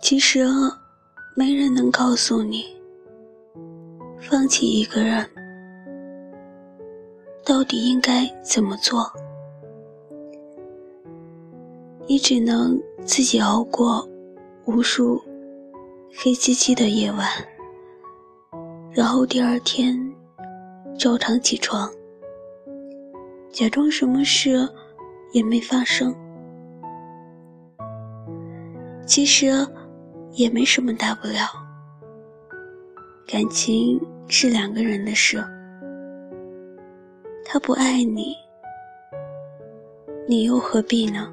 其实没人能告诉你放弃一个人到底应该怎么做？你只能自己熬过无数黑漆漆的夜晚然后第二天照常起床假装什么事也没发生。其实。也没什么大不了，感情是两个人的事，他不爱你，你又何必呢？